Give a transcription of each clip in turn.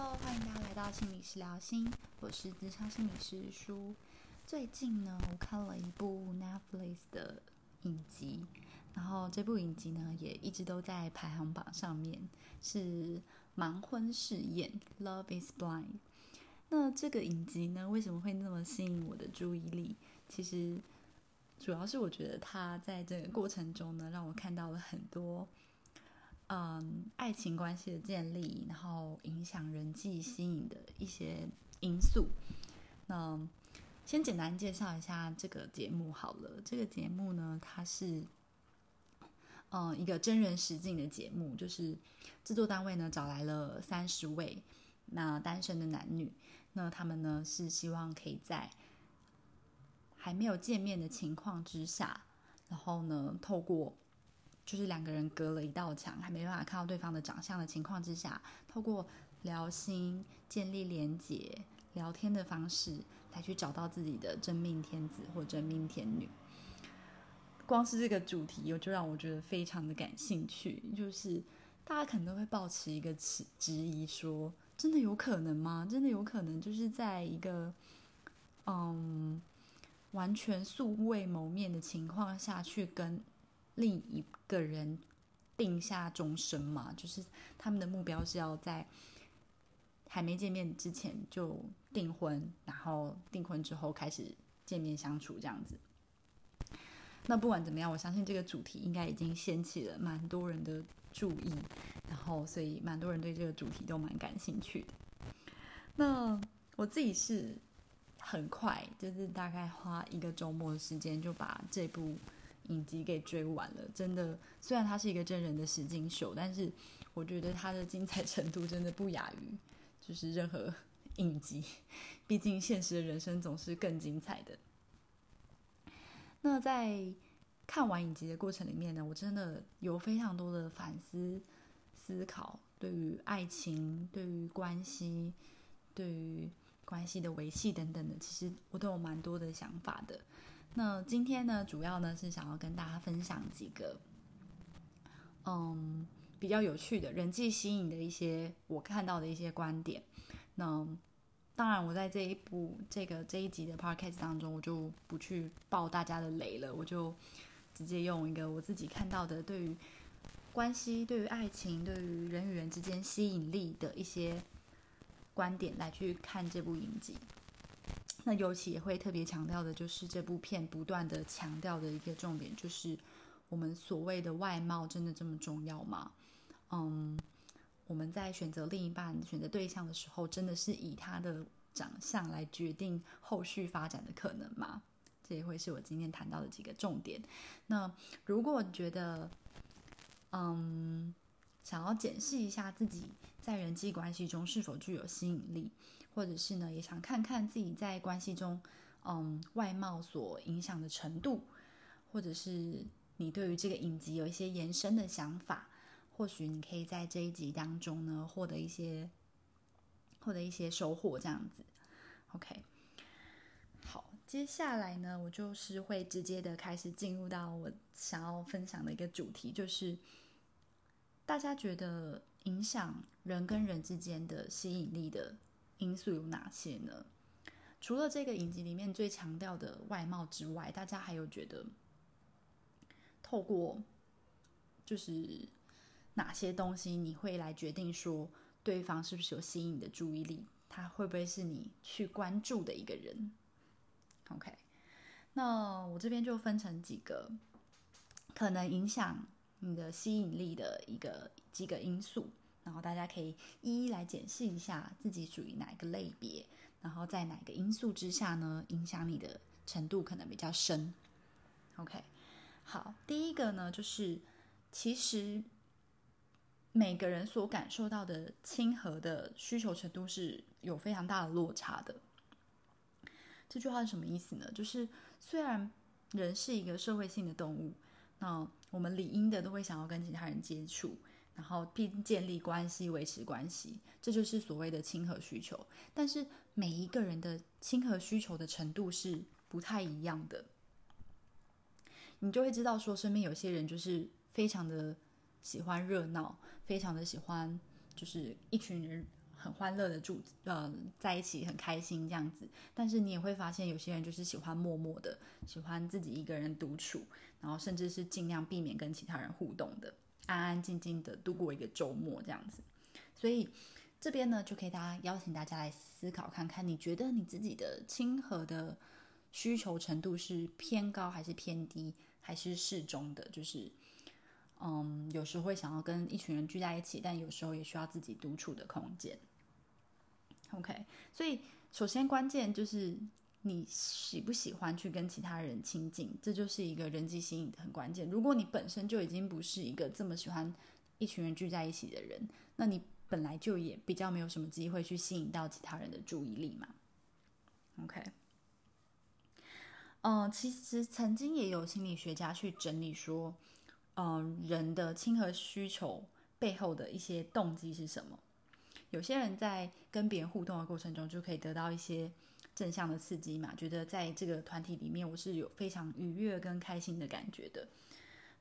Hello，欢迎大家来到心理师聊心，我是智商心理师舒。最近呢，我看了一部 Netflix 的影集，然后这部影集呢也一直都在排行榜上面，是《盲婚试验》（Love Is Blind）。那这个影集呢，为什么会那么吸引我的注意力？其实主要是我觉得它在这个过程中呢，让我看到了很多。嗯，爱情关系的建立，然后影响人际吸引的一些因素。那先简单介绍一下这个节目好了。这个节目呢，它是嗯一个真人实境的节目，就是制作单位呢找来了三十位那单身的男女，那他们呢是希望可以在还没有见面的情况之下，然后呢透过就是两个人隔了一道墙，还没办法看到对方的长相的情况之下，透过聊心、建立连结、聊天的方式，来去找到自己的真命天子或真命天女。光是这个主题，就让我觉得非常的感兴趣。就是大家可能都会抱持一个质质疑，说真的有可能吗？真的有可能就是在一个嗯完全素未谋面的情况下去跟。另一个人定下终身嘛，就是他们的目标是要在还没见面之前就订婚，然后订婚之后开始见面相处这样子。那不管怎么样，我相信这个主题应该已经掀起了蛮多人的注意，然后所以蛮多人对这个主题都蛮感兴趣的。那我自己是很快，就是大概花一个周末的时间就把这部。影集给追完了，真的。虽然它是一个真人的实境秀，但是我觉得它的精彩程度真的不亚于就是任何影集。毕竟现实的人生总是更精彩的。那在看完影集的过程里面呢，我真的有非常多的反思、思考，对于爱情、对于关系、对于关系的维系等等的，其实我都有蛮多的想法的。那今天呢，主要呢是想要跟大家分享几个，嗯，比较有趣的人际吸引的一些我看到的一些观点。那当然，我在这一部这个这一集的 podcast 当中，我就不去爆大家的雷了，我就直接用一个我自己看到的对于关系、对于爱情、对于人与人之间吸引力的一些观点来去看这部影集。那尤其也会特别强调的，就是这部片不断的强调的一个重点，就是我们所谓的外貌真的这么重要吗？嗯，我们在选择另一半、选择对象的时候，真的是以他的长相来决定后续发展的可能吗？这也会是我今天谈到的几个重点。那如果觉得，嗯，想要检视一下自己在人际关系中是否具有吸引力。或者是呢，也想看看自己在关系中，嗯，外貌所影响的程度，或者是你对于这个影集有一些延伸的想法，或许你可以在这一集当中呢，获得一些获得一些收获，这样子。OK，好，接下来呢，我就是会直接的开始进入到我想要分享的一个主题，就是大家觉得影响人跟人之间的吸引力的。因素有哪些呢？除了这个影集里面最强调的外貌之外，大家还有觉得透过就是哪些东西你会来决定说对方是不是有吸引你的注意力？他会不会是你去关注的一个人？OK，那我这边就分成几个可能影响你的吸引力的一个几个因素。然后大家可以一一来检视一下自己属于哪一个类别，然后在哪个因素之下呢，影响你的程度可能比较深。OK，好，第一个呢，就是其实每个人所感受到的亲和的需求程度是有非常大的落差的。这句话是什么意思呢？就是虽然人是一个社会性的动物，那我们理应的都会想要跟其他人接触。然后并建立关系、维持关系，这就是所谓的亲和需求。但是每一个人的亲和需求的程度是不太一样的，你就会知道说，身边有些人就是非常的喜欢热闹，非常的喜欢，就是一群人很欢乐的住呃在一起很开心这样子，但是你也会发现有些人就是喜欢默默的，喜欢自己一个人独处，然后甚至是尽量避免跟其他人互动的，安安静静的度过一个周末这样子。所以这边呢就可以大家邀请大家来思考看看，你觉得你自己的亲和的需求程度是偏高还是偏低，还是适中的？就是。嗯，有时候会想要跟一群人聚在一起，但有时候也需要自己独处的空间。OK，所以首先关键就是你喜不喜欢去跟其他人亲近，这就是一个人际吸引的很关键。如果你本身就已经不是一个这么喜欢一群人聚在一起的人，那你本来就也比较没有什么机会去吸引到其他人的注意力嘛。OK，嗯，其实曾经也有心理学家去整理说。嗯，人的亲和需求背后的一些动机是什么？有些人在跟别人互动的过程中，就可以得到一些正向的刺激嘛，觉得在这个团体里面，我是有非常愉悦跟开心的感觉的。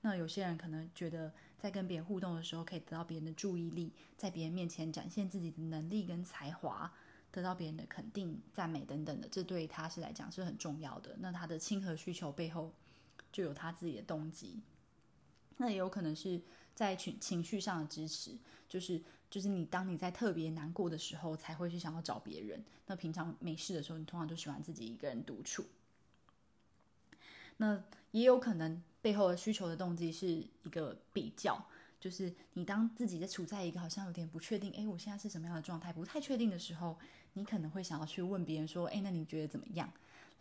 那有些人可能觉得，在跟别人互动的时候，可以得到别人的注意力，在别人面前展现自己的能力跟才华，得到别人的肯定、赞美等等的，这对他是来讲是很重要的。那他的亲和需求背后，就有他自己的动机。那也有可能是在情情绪上的支持，就是就是你当你在特别难过的时候，才会去想要找别人。那平常没事的时候，你通常都喜欢自己一个人独处。那也有可能背后的需求的动机是一个比较，就是你当自己在处在一个好像有点不确定，哎，我现在是什么样的状态，不太确定的时候，你可能会想要去问别人说，哎，那你觉得怎么样？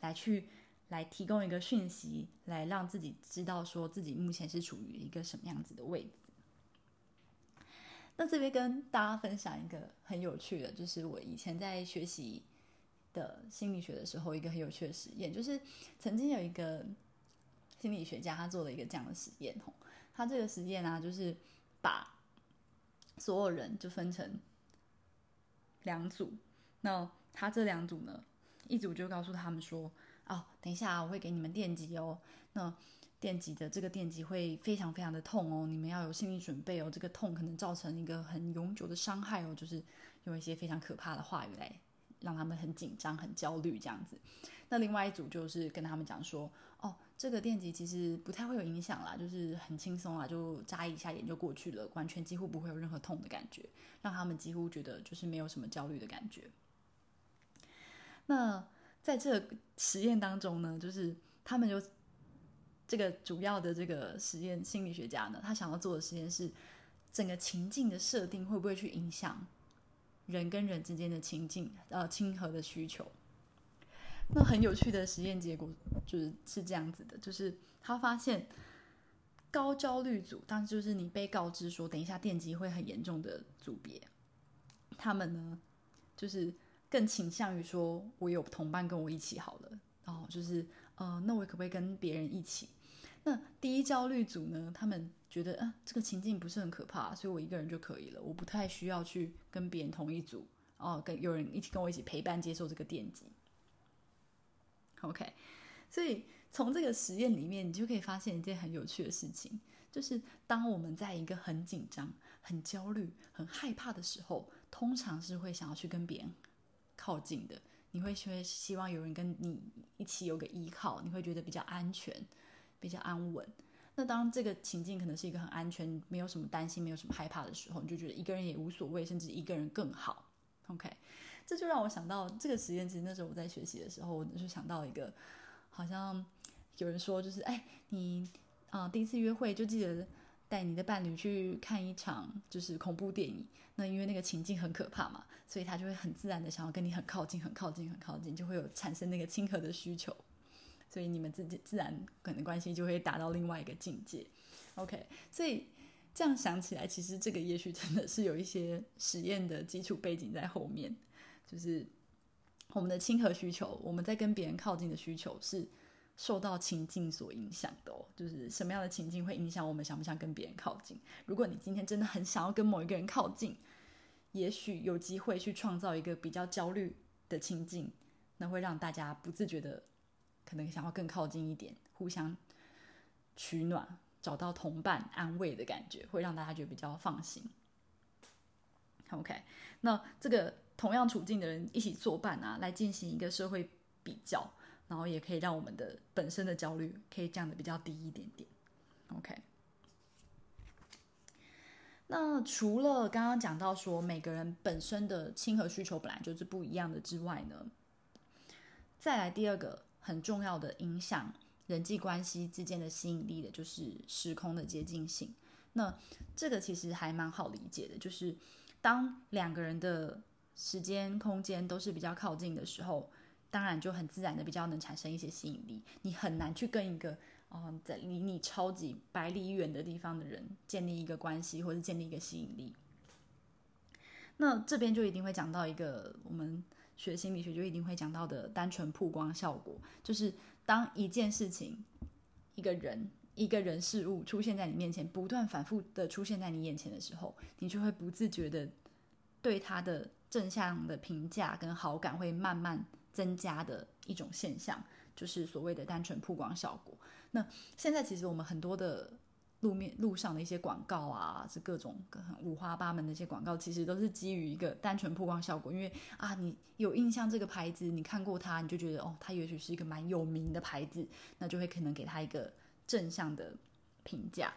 来去。来提供一个讯息，来让自己知道说自己目前是处于一个什么样子的位置。那这边跟大家分享一个很有趣的，就是我以前在学习的心理学的时候，一个很有趣的实验，就是曾经有一个心理学家他做了一个这样的实验吼，他这个实验呢，就是把所有人就分成两组，那他这两组呢，一组就告诉他们说。哦，等一下，我会给你们电击哦。那电击的这个电击会非常非常的痛哦，你们要有心理准备哦。这个痛可能造成一个很永久的伤害哦，就是用一些非常可怕的话语来让他们很紧张、很焦虑这样子。那另外一组就是跟他们讲说，哦，这个电击其实不太会有影响啦，就是很轻松啦，就眨一下眼就过去了，完全几乎不会有任何痛的感觉，让他们几乎觉得就是没有什么焦虑的感觉。那。在这个实验当中呢，就是他们就这个主要的这个实验心理学家呢，他想要做的实验是整个情境的设定会不会去影响人跟人之间的情境呃亲和的需求。那很有趣的实验结果就是是这样子的，就是他发现高焦虑组，当时就是你被告知说等一下电击会很严重的组别，他们呢就是。更倾向于说，我有同伴跟我一起好了，然后就是，呃，那我可不可以跟别人一起？那第一焦虑组呢，他们觉得，啊，这个情境不是很可怕，所以我一个人就可以了，我不太需要去跟别人同一组，哦，跟有人一起跟我一起陪伴接受这个电击。OK，所以从这个实验里面，你就可以发现一件很有趣的事情，就是当我们在一个很紧张、很焦虑、很害怕的时候，通常是会想要去跟别人。靠近的，你会会希望有人跟你一起有个依靠，你会觉得比较安全、比较安稳。那当这个情境可能是一个很安全、没有什么担心、没有什么害怕的时候，你就觉得一个人也无所谓，甚至一个人更好。OK，这就让我想到这个实验。其实那时候我在学习的时候，我就想到一个，好像有人说，就是哎，你啊第一次约会就记得。带你的伴侣去看一场就是恐怖电影，那因为那个情境很可怕嘛，所以他就会很自然的想要跟你很靠近、很靠近、很靠近，就会有产生那个亲和的需求，所以你们自己自然可能关系就会达到另外一个境界。OK，所以这样想起来，其实这个也许真的是有一些实验的基础背景在后面，就是我们的亲和需求，我们在跟别人靠近的需求是。受到情境所影响的哦，就是什么样的情境会影响我们想不想跟别人靠近？如果你今天真的很想要跟某一个人靠近，也许有机会去创造一个比较焦虑的情境，那会让大家不自觉的可能想要更靠近一点，互相取暖，找到同伴安慰的感觉，会让大家觉得比较放心。OK，那这个同样处境的人一起作伴啊，来进行一个社会比较，然后也可以让我们的本身的焦虑可以降的比较低一点点。OK，那除了刚刚讲到说每个人本身的亲和需求本来就是不一样的之外呢，再来第二个很重要的影响人际关系之间的吸引力的就是时空的接近性。那这个其实还蛮好理解的，就是当两个人的时间空间都是比较靠近的时候，当然就很自然的比较能产生一些吸引力。你很难去跟一个哦在离你超级百里远的地方的人建立一个关系，或者建立一个吸引力。那这边就一定会讲到一个我们学心理学就一定会讲到的单纯曝光效果，就是当一件事情、一个人。一个人事物出现在你面前，不断反复的出现在你眼前的时候，你就会不自觉的对他的正向的评价跟好感会慢慢增加的一种现象，就是所谓的单纯曝光效果。那现在其实我们很多的路面路上的一些广告啊，是各种五花八门的一些广告，其实都是基于一个单纯曝光效果。因为啊，你有印象这个牌子，你看过它，你就觉得哦，它也许是一个蛮有名的牌子，那就会可能给他一个。正向的评价，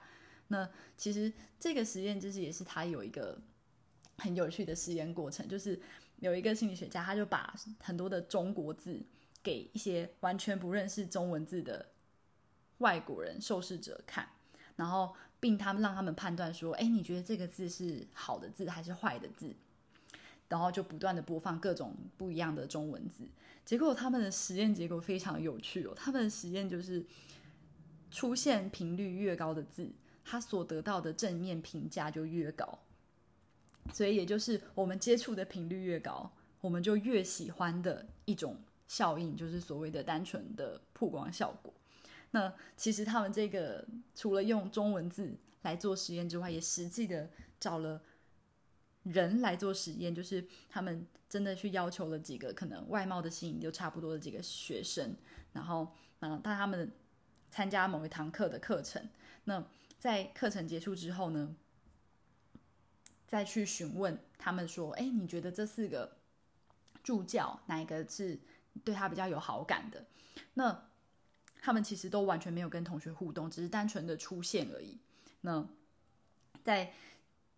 那其实这个实验就是也是他有一个很有趣的实验过程，就是有一个心理学家，他就把很多的中国字给一些完全不认识中文字的外国人受试者看，然后并他们让他们判断说，哎，你觉得这个字是好的字还是坏的字？然后就不断的播放各种不一样的中文字，结果他们的实验结果非常有趣哦，他们的实验就是。出现频率越高的字，他所得到的正面评价就越高。所以，也就是我们接触的频率越高，我们就越喜欢的一种效应，就是所谓的单纯的曝光效果。那其实他们这个除了用中文字来做实验之外，也实际的找了人来做实验，就是他们真的去要求了几个可能外貌的吸引就差不多的几个学生，然后，嗯，但他们。参加某一堂课的课程，那在课程结束之后呢，再去询问他们说：“哎，你觉得这四个助教哪一个是对他比较有好感的？”那他们其实都完全没有跟同学互动，只是单纯的出现而已。那在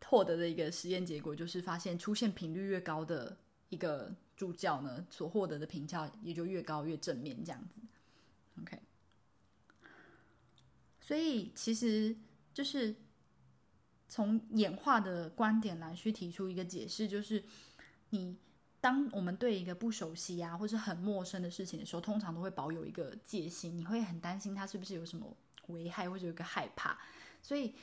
获得的一个实验结果就是，发现出现频率越高的一个助教呢，所获得的评价也就越高越正面，这样子。OK。所以，其实就是从演化的观点来去提出一个解释，就是你当我们对一个不熟悉啊，或是很陌生的事情的时候，通常都会保有一个戒心，你会很担心它是不是有什么危害，或者有个害怕。所以，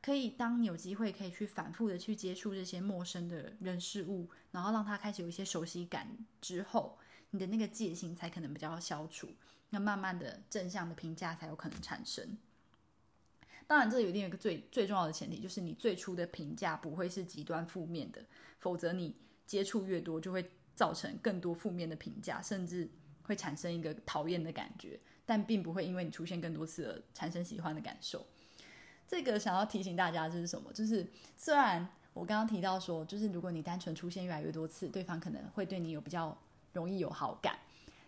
可以当你有机会可以去反复的去接触这些陌生的人事物，然后让他开始有一些熟悉感之后，你的那个戒心才可能比较消除，那慢慢的正向的评价才有可能产生。当然，这有一定有一个最最重要的前提，就是你最初的评价不会是极端负面的，否则你接触越多，就会造成更多负面的评价，甚至会产生一个讨厌的感觉，但并不会因为你出现更多次而产生喜欢的感受。这个想要提醒大家，就是什么？就是虽然我刚刚提到说，就是如果你单纯出现越来越多次，对方可能会对你有比较容易有好感，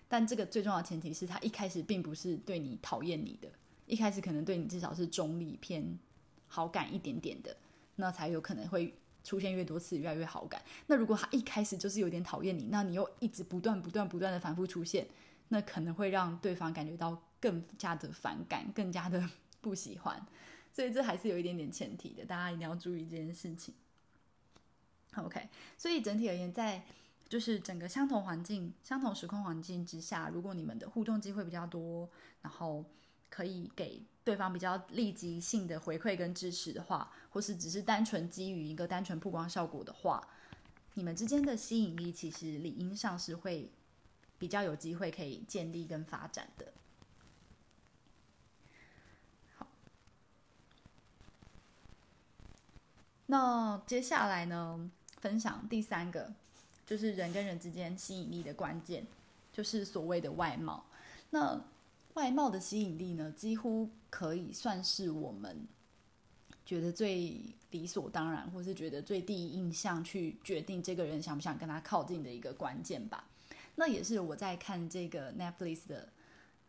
但这个最重要的前提是他一开始并不是对你讨厌你的。一开始可能对你至少是中立偏好感一点点的，那才有可能会出现越多次越来越好感。那如果他一开始就是有点讨厌你，那你又一直不断不断不断的反复出现，那可能会让对方感觉到更加的反感，更加的不喜欢。所以这还是有一点点前提的，大家一定要注意这件事情。OK，所以整体而言，在就是整个相同环境、相同时空环境之下，如果你们的互动机会比较多，然后可以给对方比较立即性的回馈跟支持的话，或是只是单纯基于一个单纯曝光效果的话，你们之间的吸引力其实理应上是会比较有机会可以建立跟发展的。那接下来呢，分享第三个，就是人跟人之间吸引力的关键，就是所谓的外貌。那外貌的吸引力呢，几乎可以算是我们觉得最理所当然，或是觉得最第一印象去决定这个人想不想跟他靠近的一个关键吧。那也是我在看这个 Netflix 的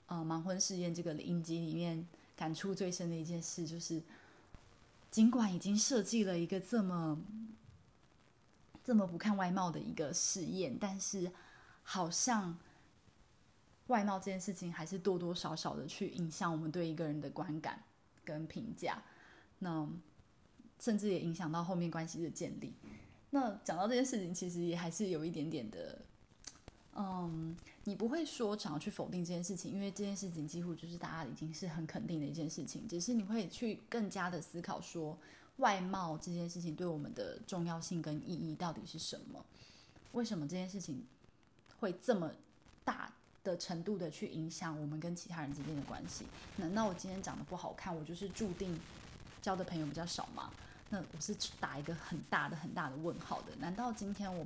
呃盲婚试验这个影集里面感触最深的一件事，就是尽管已经设计了一个这么这么不看外貌的一个试验，但是好像外貌这件事情还是多多少少的去影响我们对一个人的观感跟评价。那甚至也影响到后面关系的建立。那讲到这件事情，其实也还是有一点点的，嗯，你不会说想要去否定这件事情，因为这件事情几乎就是大家已经是很肯定的一件事情。只是你会去更加的思考说，外貌这件事情对我们的重要性跟意义到底是什么？为什么这件事情会这么大的程度的去影响我们跟其他人之间的关系？难道我今天长得不好看，我就是注定？交的朋友比较少吗？那我是打一个很大的、很大的问号的。难道今天我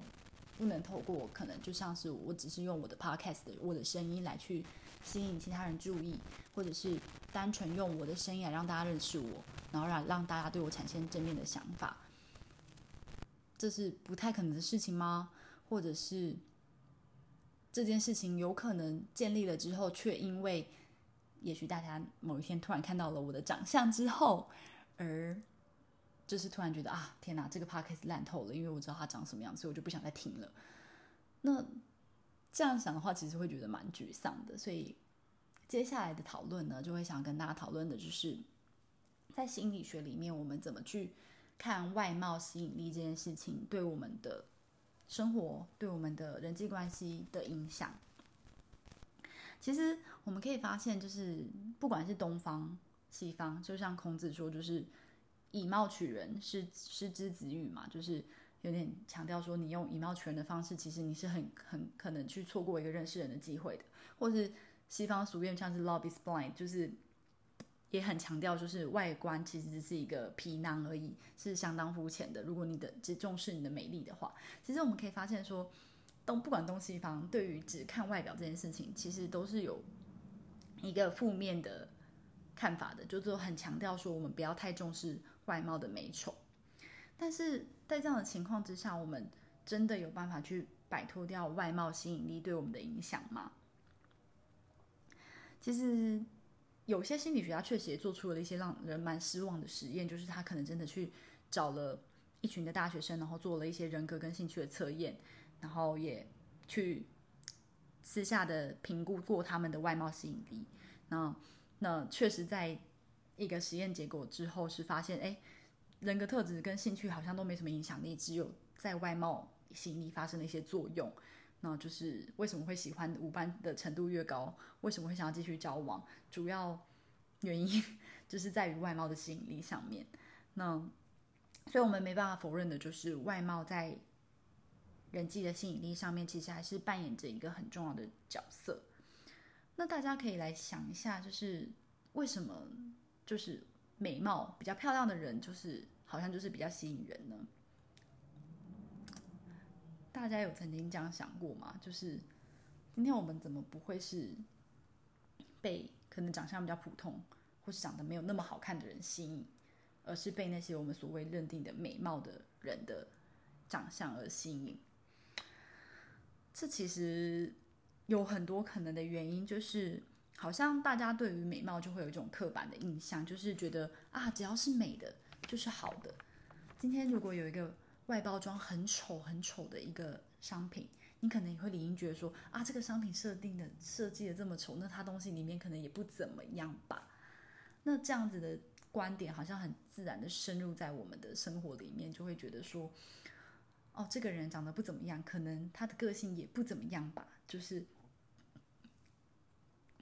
不能透过我可能就像是我只是用我的 podcast 我的声音来去吸引其他人注意，或者是单纯用我的声音来让大家认识我，然后让让大家对我产生正面的想法？这是不太可能的事情吗？或者是这件事情有可能建立了之后，却因为也许大家某一天突然看到了我的长相之后？而就是突然觉得啊，天哪，这个 podcast 烂透了，因为我知道它长什么样，所以我就不想再听了。那这样想的话，其实会觉得蛮沮丧的。所以接下来的讨论呢，就会想跟大家讨论的就是，在心理学里面，我们怎么去看外貌吸引力这件事情对我们的生活、对我们的人际关系的影响。其实我们可以发现，就是不管是东方。西方就像孔子说，就是以貌取人，是失之子语嘛，就是有点强调说，你用以貌取人的方式，其实你是很很可能去错过一个认识人的机会的。或是西方俗谚像是 “love is blind”，就是也很强调，就是外观其实只是一个皮囊而已，是相当肤浅的。如果你的只重视你的美丽的话，其实我们可以发现说，东不管东西方，对于只看外表这件事情，其实都是有一个负面的。看法的，就是很强调说，我们不要太重视外貌的美丑。但是在这样的情况之下，我们真的有办法去摆脱掉外貌吸引力对我们的影响吗？其实有些心理学家确实也做出了一些让人蛮失望的实验，就是他可能真的去找了一群的大学生，然后做了一些人格跟兴趣的测验，然后也去私下的评估过他们的外貌吸引力。那那确实，在一个实验结果之后，是发现，哎，人格特质跟兴趣好像都没什么影响力，只有在外貌吸引力发生了一些作用。那就是为什么会喜欢五班的程度越高，为什么会想要继续交往，主要原因 就是在于外貌的吸引力上面。那所以我们没办法否认的，就是外貌在人际的吸引力上面，其实还是扮演着一个很重要的角色。那大家可以来想一下，就是为什么就是美貌比较漂亮的人，就是好像就是比较吸引人呢？大家有曾经这样想过吗？就是今天我们怎么不会是被可能长相比较普通，或是长得没有那么好看的人吸引，而是被那些我们所谓认定的美貌的人的长相而吸引？这其实。有很多可能的原因，就是好像大家对于美貌就会有一种刻板的印象，就是觉得啊，只要是美的就是好的。今天如果有一个外包装很丑很丑的一个商品，你可能也会理应觉得说啊，这个商品设定的设计的这么丑，那它东西里面可能也不怎么样吧？那这样子的观点好像很自然的深入在我们的生活里面，就会觉得说，哦，这个人长得不怎么样，可能他的个性也不怎么样吧，就是。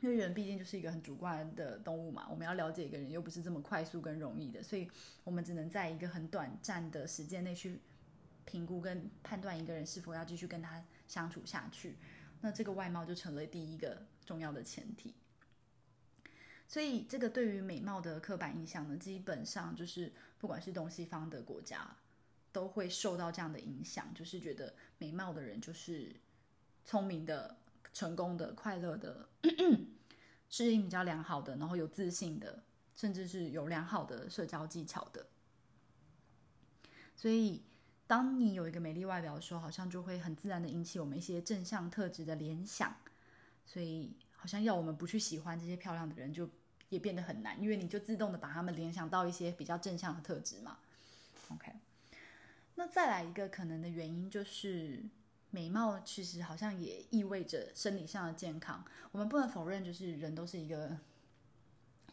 因为人毕竟就是一个很主观的动物嘛，我们要了解一个人又不是这么快速跟容易的，所以我们只能在一个很短暂的时间内去评估跟判断一个人是否要继续跟他相处下去。那这个外貌就成了第一个重要的前提。所以这个对于美貌的刻板印象呢，基本上就是不管是东西方的国家都会受到这样的影响，就是觉得美貌的人就是聪明的。成功的、快乐的、适应比较良好的，然后有自信的，甚至是有良好的社交技巧的所以当你有一个美丽外表的时候，好像就会很自然的引起我们一些正向特质的联想。所以好像要我们不去喜欢这些漂亮的人，就也变得很难，因为你就自动的把他们联想到一些比较正向的特质嘛。OK，那再来一个可能的原因就是。美貌其实好像也意味着生理上的健康。我们不能否认，就是人都是一个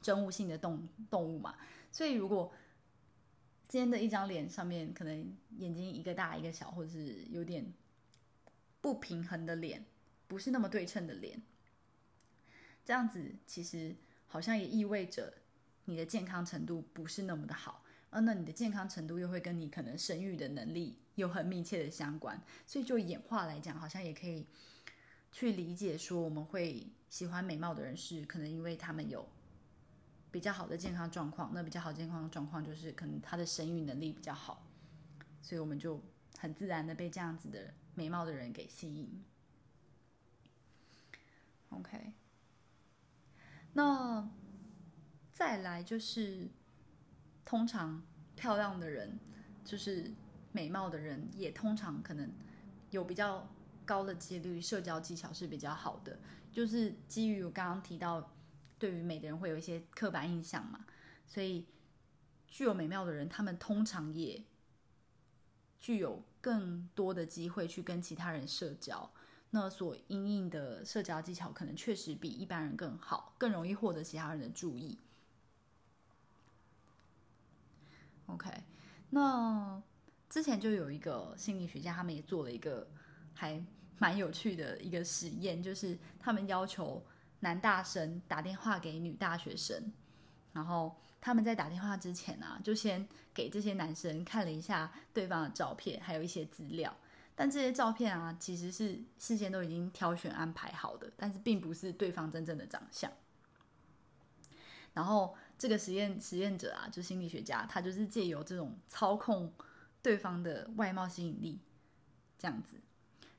生物性的动动物嘛。所以，如果今天的一张脸上面可能眼睛一个大一个小，或者是有点不平衡的脸，不是那么对称的脸，这样子其实好像也意味着你的健康程度不是那么的好。而那你的健康程度又会跟你可能生育的能力。有很密切的相关，所以就演化来讲，好像也可以去理解说，我们会喜欢美貌的人是可能因为他们有比较好的健康状况。那比较好健康状况就是可能他的生育能力比较好，所以我们就很自然的被这样子的美貌的人给吸引。OK，那再来就是通常漂亮的人就是。美貌的人也通常可能有比较高的几率，社交技巧是比较好的。就是基于我刚刚提到，对于美的人会有一些刻板印象嘛，所以具有美妙的人，他们通常也具有更多的机会去跟其他人社交。那所应应的社交技巧，可能确实比一般人更好，更容易获得其他人的注意。OK，那。之前就有一个心理学家，他们也做了一个还蛮有趣的一个实验，就是他们要求男大生打电话给女大学生，然后他们在打电话之前啊，就先给这些男生看了一下对方的照片，还有一些资料。但这些照片啊，其实是事先都已经挑选安排好的，但是并不是对方真正的长相。然后这个实验实验者啊，就心理学家，他就是借由这种操控。对方的外貌吸引力，这样子，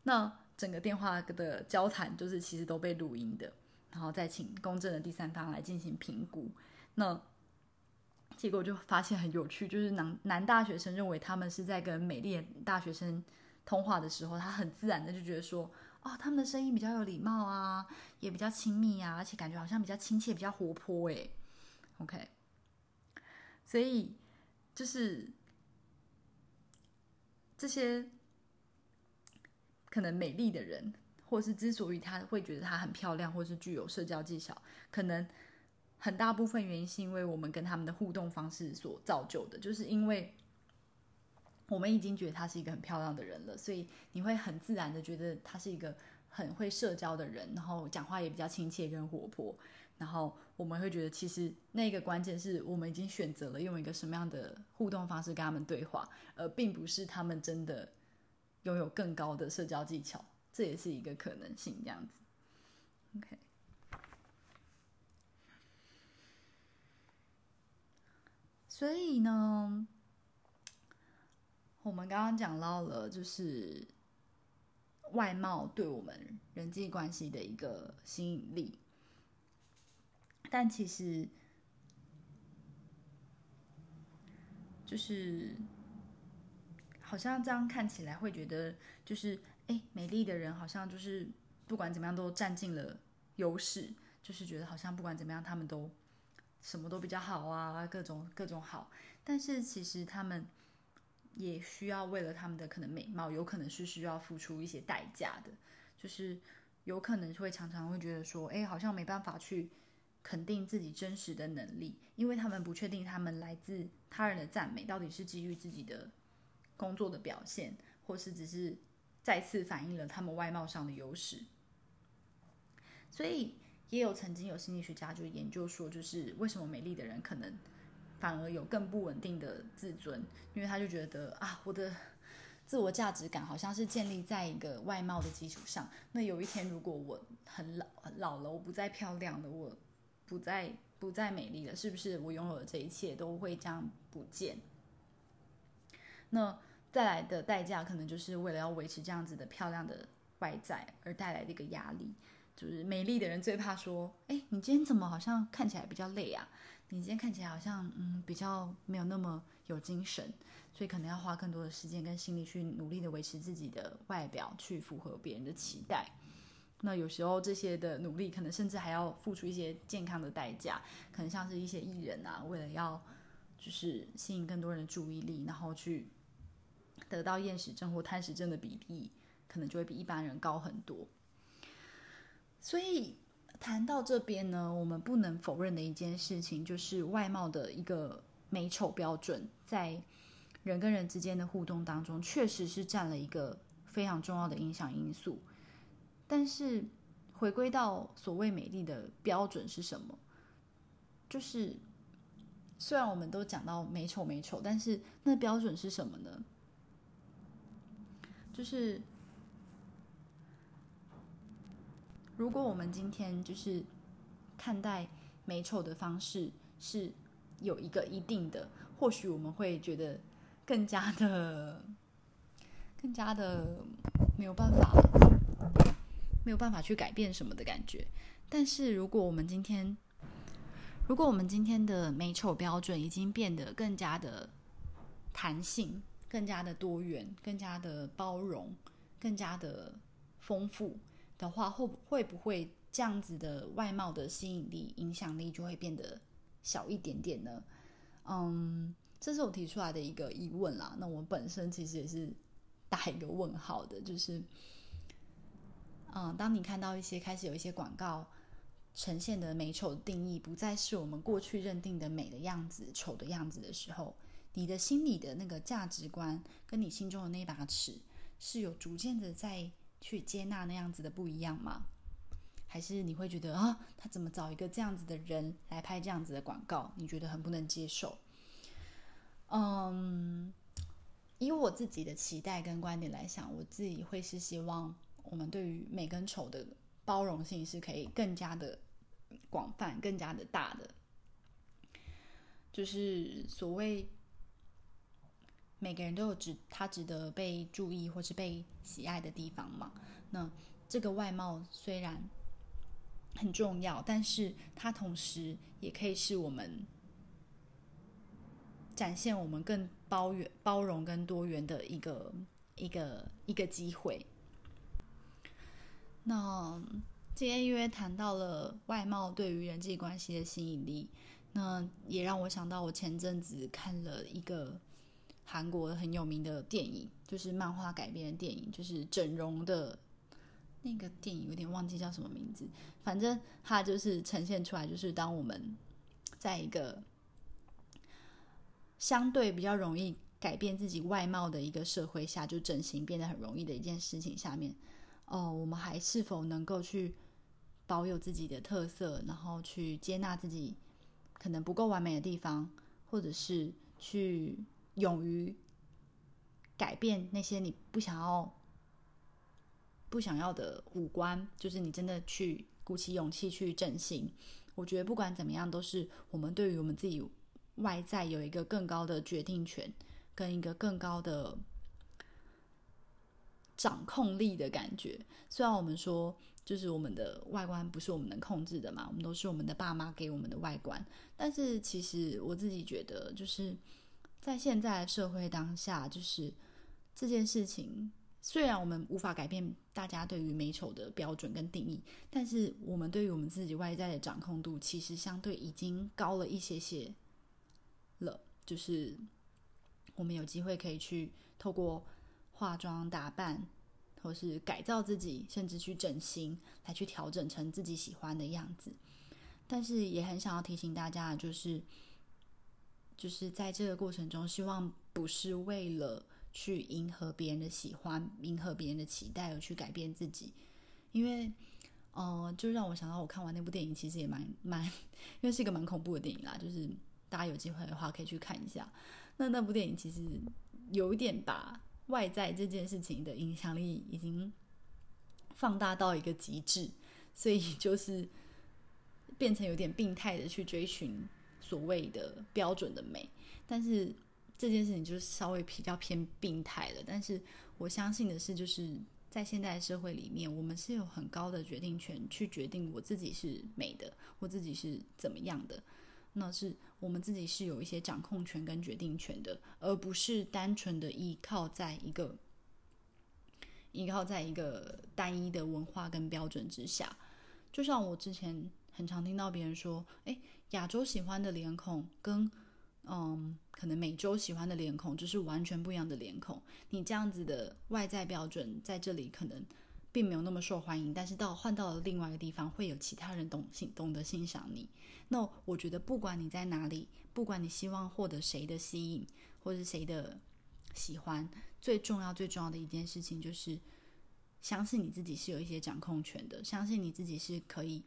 那整个电话的交谈就是其实都被录音的，然后再请公正的第三方来进行评估。那结果就发现很有趣，就是男男大学生认为他们是在跟美丽的大学生通话的时候，他很自然的就觉得说，哦，他们的声音比较有礼貌啊，也比较亲密啊，而且感觉好像比较亲切、比较活泼。诶 o k 所以就是。这些可能美丽的人，或是之所以他会觉得她很漂亮，或是具有社交技巧，可能很大部分原因是因为我们跟他们的互动方式所造就的。就是因为我们已经觉得她是一个很漂亮的人了，所以你会很自然的觉得她是一个很会社交的人，然后讲话也比较亲切跟活泼。然后我们会觉得，其实那个关键是我们已经选择了用一个什么样的互动方式跟他们对话，而并不是他们真的拥有更高的社交技巧，这也是一个可能性。这样子，OK。所以呢，我们刚刚讲到了，就是外貌对我们人际关系的一个吸引力。但其实，就是好像这样看起来会觉得，就是哎，美丽的人好像就是不管怎么样都占尽了优势，就是觉得好像不管怎么样他们都什么都比较好啊，各种各种好。但是其实他们也需要为了他们的可能美貌，有可能是需要付出一些代价的，就是有可能会常常会觉得说，哎，好像没办法去。肯定自己真实的能力，因为他们不确定他们来自他人的赞美到底是基于自己的工作的表现，或是只是再次反映了他们外貌上的优势。所以也有曾经有心理学家就研究说，就是为什么美丽的人可能反而有更不稳定的自尊，因为他就觉得啊，我的自我价值感好像是建立在一个外貌的基础上。那有一天如果我很老老了，我不再漂亮了，我不再不再美丽了，是不是我拥有的这一切都会这样不见？那带来的代价，可能就是为了要维持这样子的漂亮的外在而带来的一个压力。就是美丽的人最怕说：“哎，你今天怎么好像看起来比较累啊？你今天看起来好像嗯比较没有那么有精神，所以可能要花更多的时间跟心力去努力的维持自己的外表，去符合别人的期待。那有时候这些的努力，可能甚至还要付出一些健康的代价，可能像是一些艺人啊，为了要就是吸引更多人的注意力，然后去得到厌食症或贪食症的比例，可能就会比一般人高很多。所以谈到这边呢，我们不能否认的一件事情，就是外貌的一个美丑标准，在人跟人之间的互动当中，确实是占了一个非常重要的影响因素。但是，回归到所谓美丽的标准是什么？就是虽然我们都讲到美丑美丑，但是那标准是什么呢？就是如果我们今天就是看待美丑的方式是有一个一定的，或许我们会觉得更加的、更加的没有办法。没有办法去改变什么的感觉，但是如果我们今天，如果我们今天的美丑标准已经变得更加的弹性、更加的多元、更加的包容、更加的丰富的话，会会不会这样子的外貌的吸引力、影响力就会变得小一点点呢？嗯，这是我提出来的一个疑问啦。那我本身其实也是打一个问号的，就是。嗯，当你看到一些开始有一些广告呈现的美丑定义不再是我们过去认定的美的样子、丑的样子的时候，你的心里的那个价值观跟你心中的那把尺是有逐渐的在去接纳那样子的不一样吗？还是你会觉得啊，他怎么找一个这样子的人来拍这样子的广告？你觉得很不能接受？嗯，以我自己的期待跟观点来想，我自己会是希望。我们对于美跟丑的包容性是可以更加的广泛、更加的大的，就是所谓每个人都有值他值得被注意或是被喜爱的地方嘛。那这个外貌虽然很重要，但是它同时也可以是我们展现我们更包元、包容跟多元的一个一个一个机会。那今天因为谈到了外貌对于人际关系的吸引力，那也让我想到我前阵子看了一个韩国很有名的电影，就是漫画改编的电影，就是整容的那个电影，有点忘记叫什么名字。反正它就是呈现出来，就是当我们在一个相对比较容易改变自己外貌的一个社会下，就整形变得很容易的一件事情下面。哦，我们还是否能够去保有自己的特色，然后去接纳自己可能不够完美的地方，或者是去勇于改变那些你不想要、不想要的五官，就是你真的去鼓起勇气去整形。我觉得不管怎么样，都是我们对于我们自己外在有一个更高的决定权，跟一个更高的。掌控力的感觉，虽然我们说就是我们的外观不是我们能控制的嘛，我们都是我们的爸妈给我们的外观，但是其实我自己觉得，就是在现在的社会当下，就是这件事情，虽然我们无法改变大家对于美丑的标准跟定义，但是我们对于我们自己外在的掌控度，其实相对已经高了一些些了，就是我们有机会可以去透过。化妆打扮，或是改造自己，甚至去整形，来去调整成自己喜欢的样子。但是也很想要提醒大家，就是就是在这个过程中，希望不是为了去迎合别人的喜欢、迎合别人的期待而去改变自己。因为，嗯，就让我想到，我看完那部电影，其实也蛮蛮，因为是一个蛮恐怖的电影啦。就是大家有机会的话，可以去看一下。那那部电影其实有一点把。外在这件事情的影响力已经放大到一个极致，所以就是变成有点病态的去追寻所谓的标准的美。但是这件事情就是稍微比较偏病态了。但是我相信的是，就是在现代社会里面，我们是有很高的决定权去决定我自己是美的，我自己是怎么样的。那是我们自己是有一些掌控权跟决定权的，而不是单纯的依靠在一个依靠在一个单一的文化跟标准之下。就像我之前很常听到别人说，诶，亚洲喜欢的脸孔跟嗯，可能美洲喜欢的脸孔就是完全不一样的脸孔。你这样子的外在标准在这里可能并没有那么受欢迎，但是到换到了另外一个地方，会有其他人懂欣懂得欣赏你。那我觉得，不管你在哪里，不管你希望获得谁的吸引，或是谁的喜欢，最重要最重要的一件事情就是相信你自己是有一些掌控权的，相信你自己是可以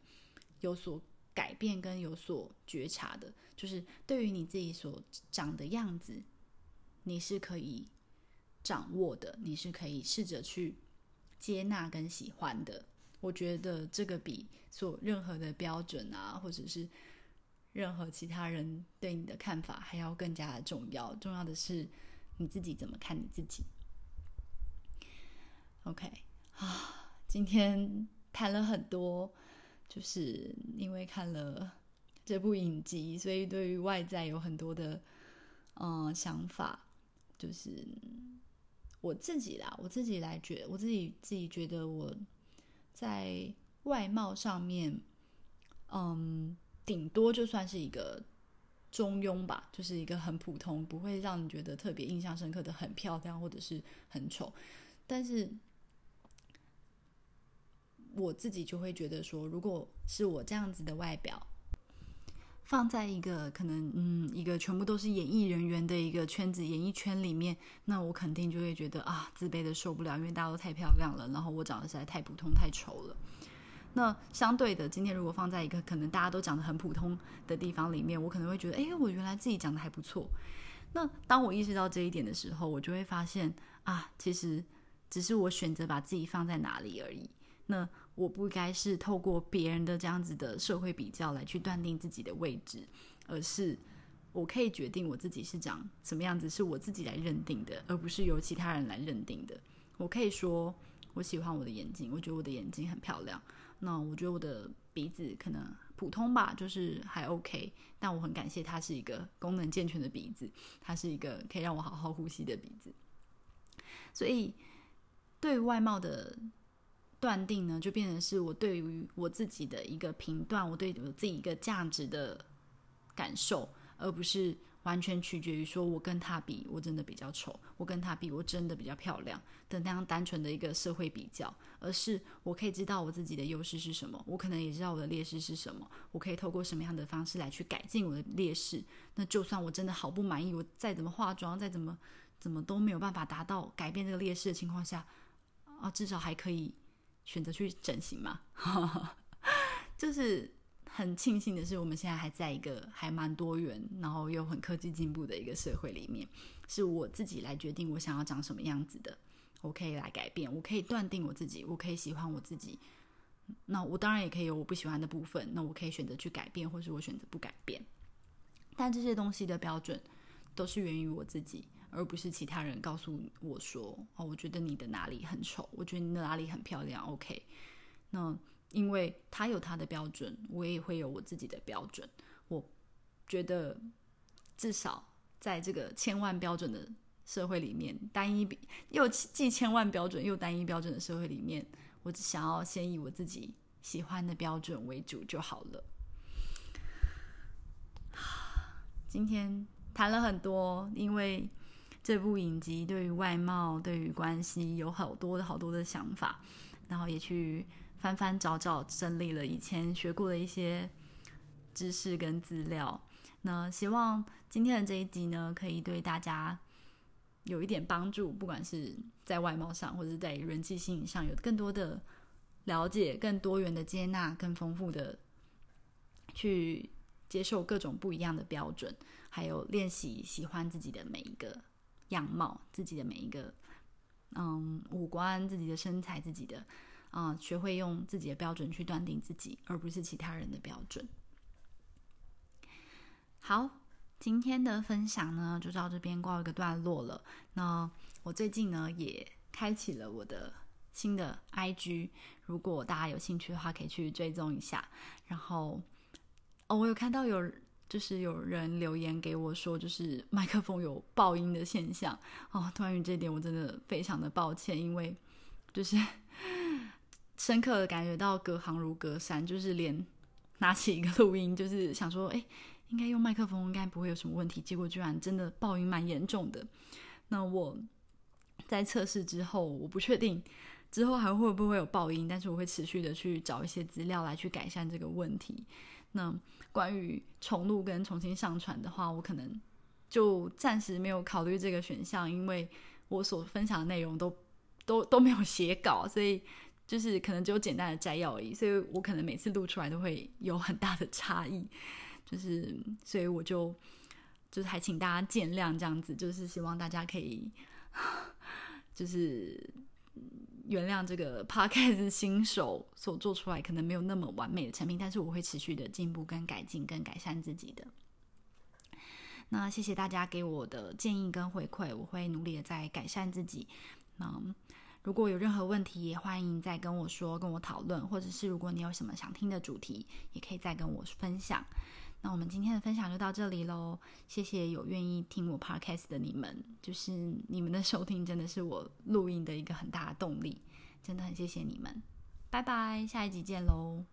有所。改变跟有所觉察的，就是对于你自己所长的样子，你是可以掌握的，你是可以试着去接纳跟喜欢的。我觉得这个比所任何的标准啊，或者是任何其他人对你的看法还要更加的重要。重要的是你自己怎么看你自己。OK 啊，今天谈了很多。就是因为看了这部影集，所以对于外在有很多的嗯想法。就是我自己啦，我自己来觉，我自己自己觉得我在外貌上面，嗯，顶多就算是一个中庸吧，就是一个很普通，不会让你觉得特别印象深刻的很漂亮或者是很丑，但是。我自己就会觉得说，如果是我这样子的外表，放在一个可能嗯一个全部都是演艺人员的一个圈子演艺圈里面，那我肯定就会觉得啊自卑的受不了，因为大家都太漂亮了，然后我长得实在太普通太丑了。那相对的，今天如果放在一个可能大家都长得很普通的地方里面，我可能会觉得，哎，我原来自己长得还不错。那当我意识到这一点的时候，我就会发现啊，其实只是我选择把自己放在哪里而已。那我不该是透过别人的这样子的社会比较来去断定自己的位置，而是我可以决定我自己是长什么样子，是我自己来认定的，而不是由其他人来认定的。我可以说我喜欢我的眼睛，我觉得我的眼睛很漂亮。那我觉得我的鼻子可能普通吧，就是还 OK，但我很感谢它是一个功能健全的鼻子，它是一个可以让我好好呼吸的鼻子。所以对外貌的。断定呢，就变成是我对于我自己的一个评断，我对我自己一个价值的感受，而不是完全取决于说我跟他比，我真的比较丑，我跟他比，我真的比较漂亮的那样单纯的一个社会比较，而是我可以知道我自己的优势是什么，我可能也知道我的劣势是什么，我可以透过什么样的方式来去改进我的劣势。那就算我真的好不满意，我再怎么化妆，再怎么怎么都没有办法达到改变这个劣势的情况下，啊，至少还可以。选择去整形嘛，就是很庆幸的是，我们现在还在一个还蛮多元，然后又很科技进步的一个社会里面，是我自己来决定我想要长什么样子的，我可以来改变，我可以断定我自己，我可以喜欢我自己。那我当然也可以有我不喜欢的部分，那我可以选择去改变，或是我选择不改变。但这些东西的标准都是源于我自己。而不是其他人告诉我说：“哦，我觉得你的哪里很丑，我觉得你的哪里很漂亮。” OK，那因为他有他的标准，我也会有我自己的标准。我觉得至少在这个千万标准的社会里面，单一又既千万标准又单一标准的社会里面，我只想要先以我自己喜欢的标准为主就好了。今天谈了很多，因为。这部影集对于外貌、对于关系有好多的好多的想法，然后也去翻翻找找整理了以前学过的一些知识跟资料。那希望今天的这一集呢，可以对大家有一点帮助，不管是在外貌上，或者是在人际心理上，有更多的了解、更多元的接纳、更丰富的去接受各种不一样的标准，还有练习喜欢自己的每一个。样貌自己的每一个，嗯，五官自己的身材自己的，啊，学会用自己的标准去断定自己，而不是其他人的标准。好，今天的分享呢就到这边告一个段落了。那我最近呢也开启了我的新的 IG，如果大家有兴趣的话，可以去追踪一下。然后，哦，我有看到有就是有人留言给我说，就是麦克风有爆音的现象哦。关于这点，我真的非常的抱歉，因为就是 深刻的感觉到隔行如隔山，就是连拿起一个录音，就是想说，哎，应该用麦克风应该不会有什么问题，结果居然真的爆音蛮严重的。那我在测试之后，我不确定之后还会不会有爆音，但是我会持续的去找一些资料来去改善这个问题。那关于重录跟重新上传的话，我可能就暂时没有考虑这个选项，因为我所分享的内容都都都没有写稿，所以就是可能只有简单的摘要而已，所以我可能每次录出来都会有很大的差异，就是所以我就就是还请大家见谅，这样子就是希望大家可以 就是。原谅这个 podcast 新手所做出来可能没有那么完美的成品，但是我会持续的进步、跟改进、跟改善自己的。那谢谢大家给我的建议跟回馈，我会努力的在改善自己。那如果有任何问题，也欢迎再跟我说、跟我讨论，或者是如果你有什么想听的主题，也可以再跟我分享。那我们今天的分享就到这里喽，谢谢有愿意听我 podcast 的你们，就是你们的收听真的是我录音的一个很大的动力，真的很谢谢你们，拜拜，下一集见喽。